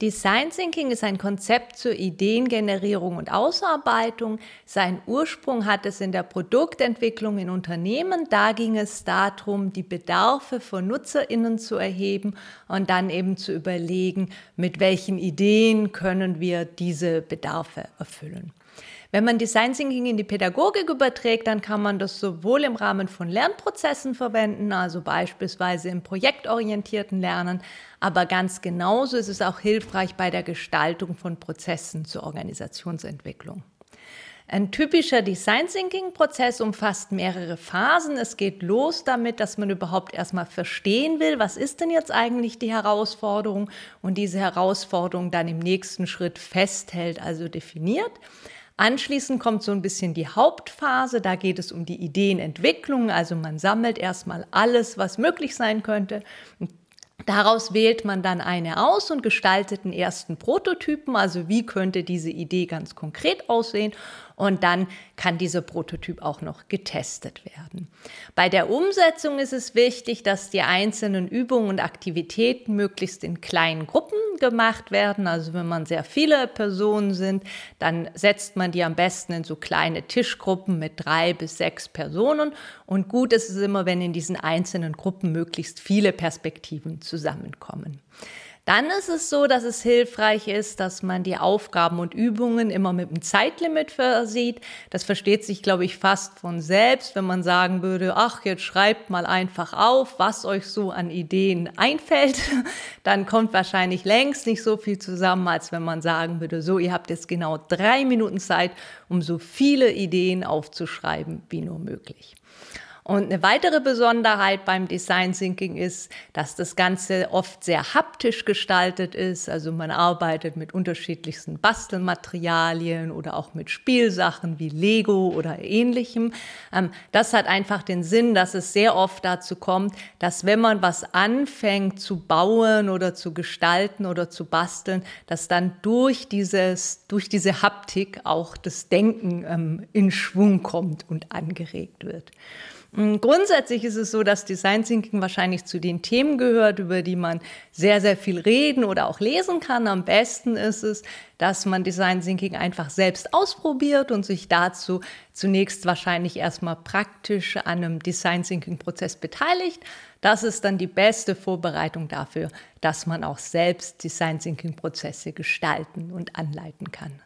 Design Thinking ist ein Konzept zur Ideengenerierung und Ausarbeitung. Sein Ursprung hat es in der Produktentwicklung in Unternehmen. Da ging es darum, die Bedarfe von Nutzerinnen zu erheben und dann eben zu überlegen, mit welchen Ideen können wir diese Bedarfe erfüllen. Wenn man Design Thinking in die Pädagogik überträgt, dann kann man das sowohl im Rahmen von Lernprozessen verwenden, also beispielsweise im projektorientierten Lernen, aber ganz genauso ist es auch hilfreich bei der Gestaltung von Prozessen zur Organisationsentwicklung. Ein typischer Design Thinking Prozess umfasst mehrere Phasen. Es geht los damit, dass man überhaupt erstmal verstehen will, was ist denn jetzt eigentlich die Herausforderung und diese Herausforderung dann im nächsten Schritt festhält, also definiert. Anschließend kommt so ein bisschen die Hauptphase, da geht es um die Ideenentwicklung, also man sammelt erstmal alles, was möglich sein könnte. Daraus wählt man dann eine aus und gestaltet einen ersten Prototypen, also wie könnte diese Idee ganz konkret aussehen und dann kann dieser Prototyp auch noch getestet werden. Bei der Umsetzung ist es wichtig, dass die einzelnen Übungen und Aktivitäten möglichst in kleinen Gruppen gemacht werden. Also wenn man sehr viele Personen sind, dann setzt man die am besten in so kleine Tischgruppen mit drei bis sechs Personen. Und gut ist es immer, wenn in diesen einzelnen Gruppen möglichst viele Perspektiven zusammenkommen. Dann ist es so, dass es hilfreich ist, dass man die Aufgaben und Übungen immer mit einem Zeitlimit versieht. Das versteht sich, glaube ich, fast von selbst, wenn man sagen würde, ach, jetzt schreibt mal einfach auf, was euch so an Ideen einfällt. Dann kommt wahrscheinlich längst nicht so viel zusammen, als wenn man sagen würde, so, ihr habt jetzt genau drei Minuten Zeit, um so viele Ideen aufzuschreiben wie nur möglich. Und eine weitere Besonderheit beim Design Thinking ist, dass das Ganze oft sehr haptisch gestaltet ist. Also man arbeitet mit unterschiedlichsten Bastelmaterialien oder auch mit Spielsachen wie Lego oder ähnlichem. Ähm, das hat einfach den Sinn, dass es sehr oft dazu kommt, dass wenn man was anfängt zu bauen oder zu gestalten oder zu basteln, dass dann durch dieses, durch diese Haptik auch das Denken ähm, in Schwung kommt und angeregt wird. Mm, grundsätzlich ist es so, dass Design Thinking wahrscheinlich zu den Themen gehört, über die man sehr, sehr viel reden oder auch lesen kann. Am besten ist es, dass man Design Thinking einfach selbst ausprobiert und sich dazu zunächst wahrscheinlich erstmal praktisch an einem Design Thinking Prozess beteiligt. Das ist dann die beste Vorbereitung dafür, dass man auch selbst Design Thinking Prozesse gestalten und anleiten kann.